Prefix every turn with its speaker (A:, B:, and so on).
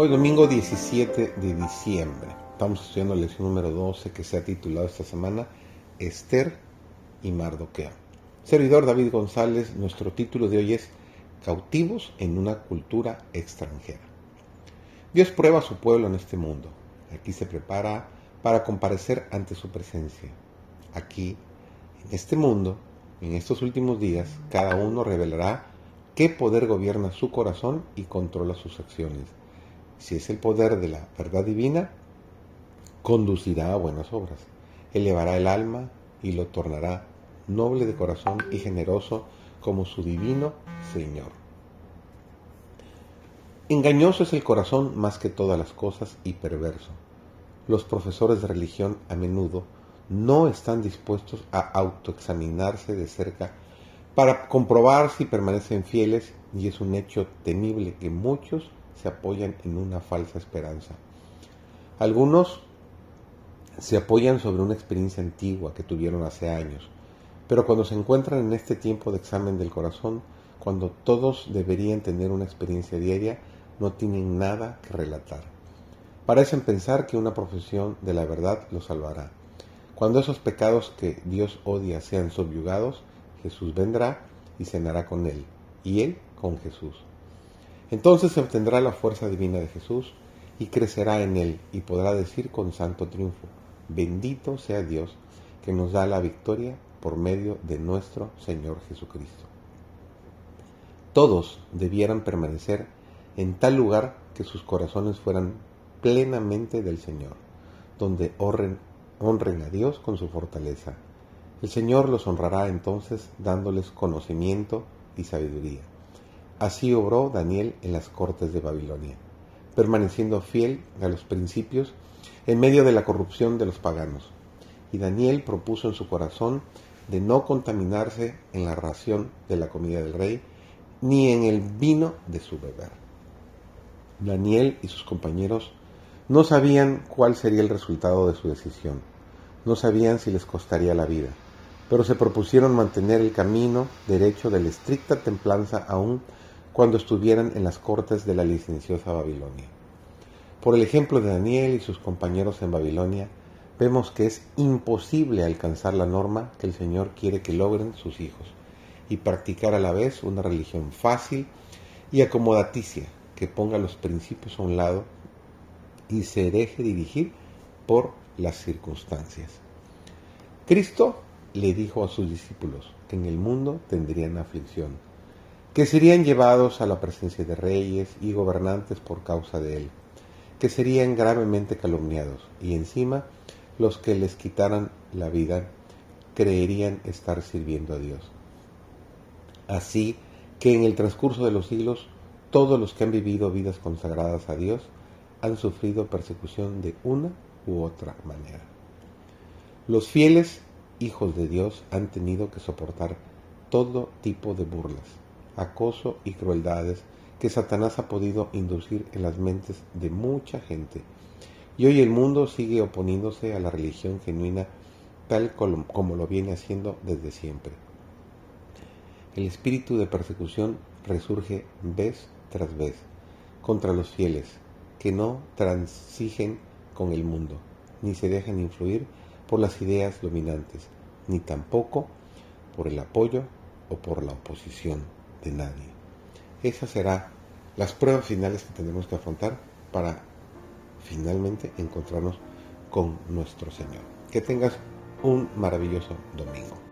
A: Hoy domingo 17 de diciembre. Estamos estudiando la lección número 12 que se ha titulado esta semana Esther y Mardoqueo. Servidor David González, nuestro título de hoy es Cautivos en una cultura extranjera. Dios prueba a su pueblo en este mundo. Aquí se prepara para comparecer ante su presencia. Aquí, en este mundo, en estos últimos días, cada uno revelará qué poder gobierna su corazón y controla sus acciones si es el poder de la verdad divina, conducirá a buenas obras, elevará el alma y lo tornará noble de corazón y generoso como su divino Señor. Engañoso es el corazón más que todas las cosas y perverso. Los profesores de religión a menudo no están dispuestos a autoexaminarse de cerca para comprobar si permanecen fieles y es un hecho temible que muchos se apoyan en una falsa esperanza. Algunos se apoyan sobre una experiencia antigua que tuvieron hace años, pero cuando se encuentran en este tiempo de examen del corazón, cuando todos deberían tener una experiencia diaria, no tienen nada que relatar. Parecen pensar que una profesión de la verdad los salvará. Cuando esos pecados que Dios odia sean subyugados, Jesús vendrá y cenará con él, y él con Jesús. Entonces se obtendrá la fuerza divina de Jesús y crecerá en él y podrá decir con santo triunfo, bendito sea Dios que nos da la victoria por medio de nuestro Señor Jesucristo. Todos debieran permanecer en tal lugar que sus corazones fueran plenamente del Señor, donde honren, honren a Dios con su fortaleza. El Señor los honrará entonces dándoles conocimiento y sabiduría Así obró Daniel en las cortes de Babilonia, permaneciendo fiel a los principios en medio de la corrupción de los paganos. Y Daniel propuso en su corazón de no contaminarse en la ración de la comida del rey, ni en el vino de su beber. Daniel y sus compañeros no sabían cuál sería el resultado de su decisión, no sabían si les costaría la vida, pero se propusieron mantener el camino derecho de la estricta templanza aún cuando estuvieran en las cortes de la licenciosa Babilonia. Por el ejemplo de Daniel y sus compañeros en Babilonia, vemos que es imposible alcanzar la norma que el Señor quiere que logren sus hijos y practicar a la vez una religión fácil y acomodaticia que ponga los principios a un lado y se deje dirigir por las circunstancias. Cristo le dijo a sus discípulos que en el mundo tendrían aflicción que serían llevados a la presencia de reyes y gobernantes por causa de él, que serían gravemente calumniados, y encima los que les quitaran la vida creerían estar sirviendo a Dios. Así que en el transcurso de los siglos, todos los que han vivido vidas consagradas a Dios han sufrido persecución de una u otra manera. Los fieles hijos de Dios han tenido que soportar todo tipo de burlas, acoso y crueldades que Satanás ha podido inducir en las mentes de mucha gente. Y hoy el mundo sigue oponiéndose a la religión genuina tal como lo viene haciendo desde siempre. El espíritu de persecución resurge vez tras vez contra los fieles que no transigen con el mundo, ni se dejan influir por las ideas dominantes, ni tampoco por el apoyo o por la oposición de nadie. Esas serán las pruebas finales que tenemos que afrontar para finalmente encontrarnos con nuestro Señor. Que tengas un maravilloso domingo.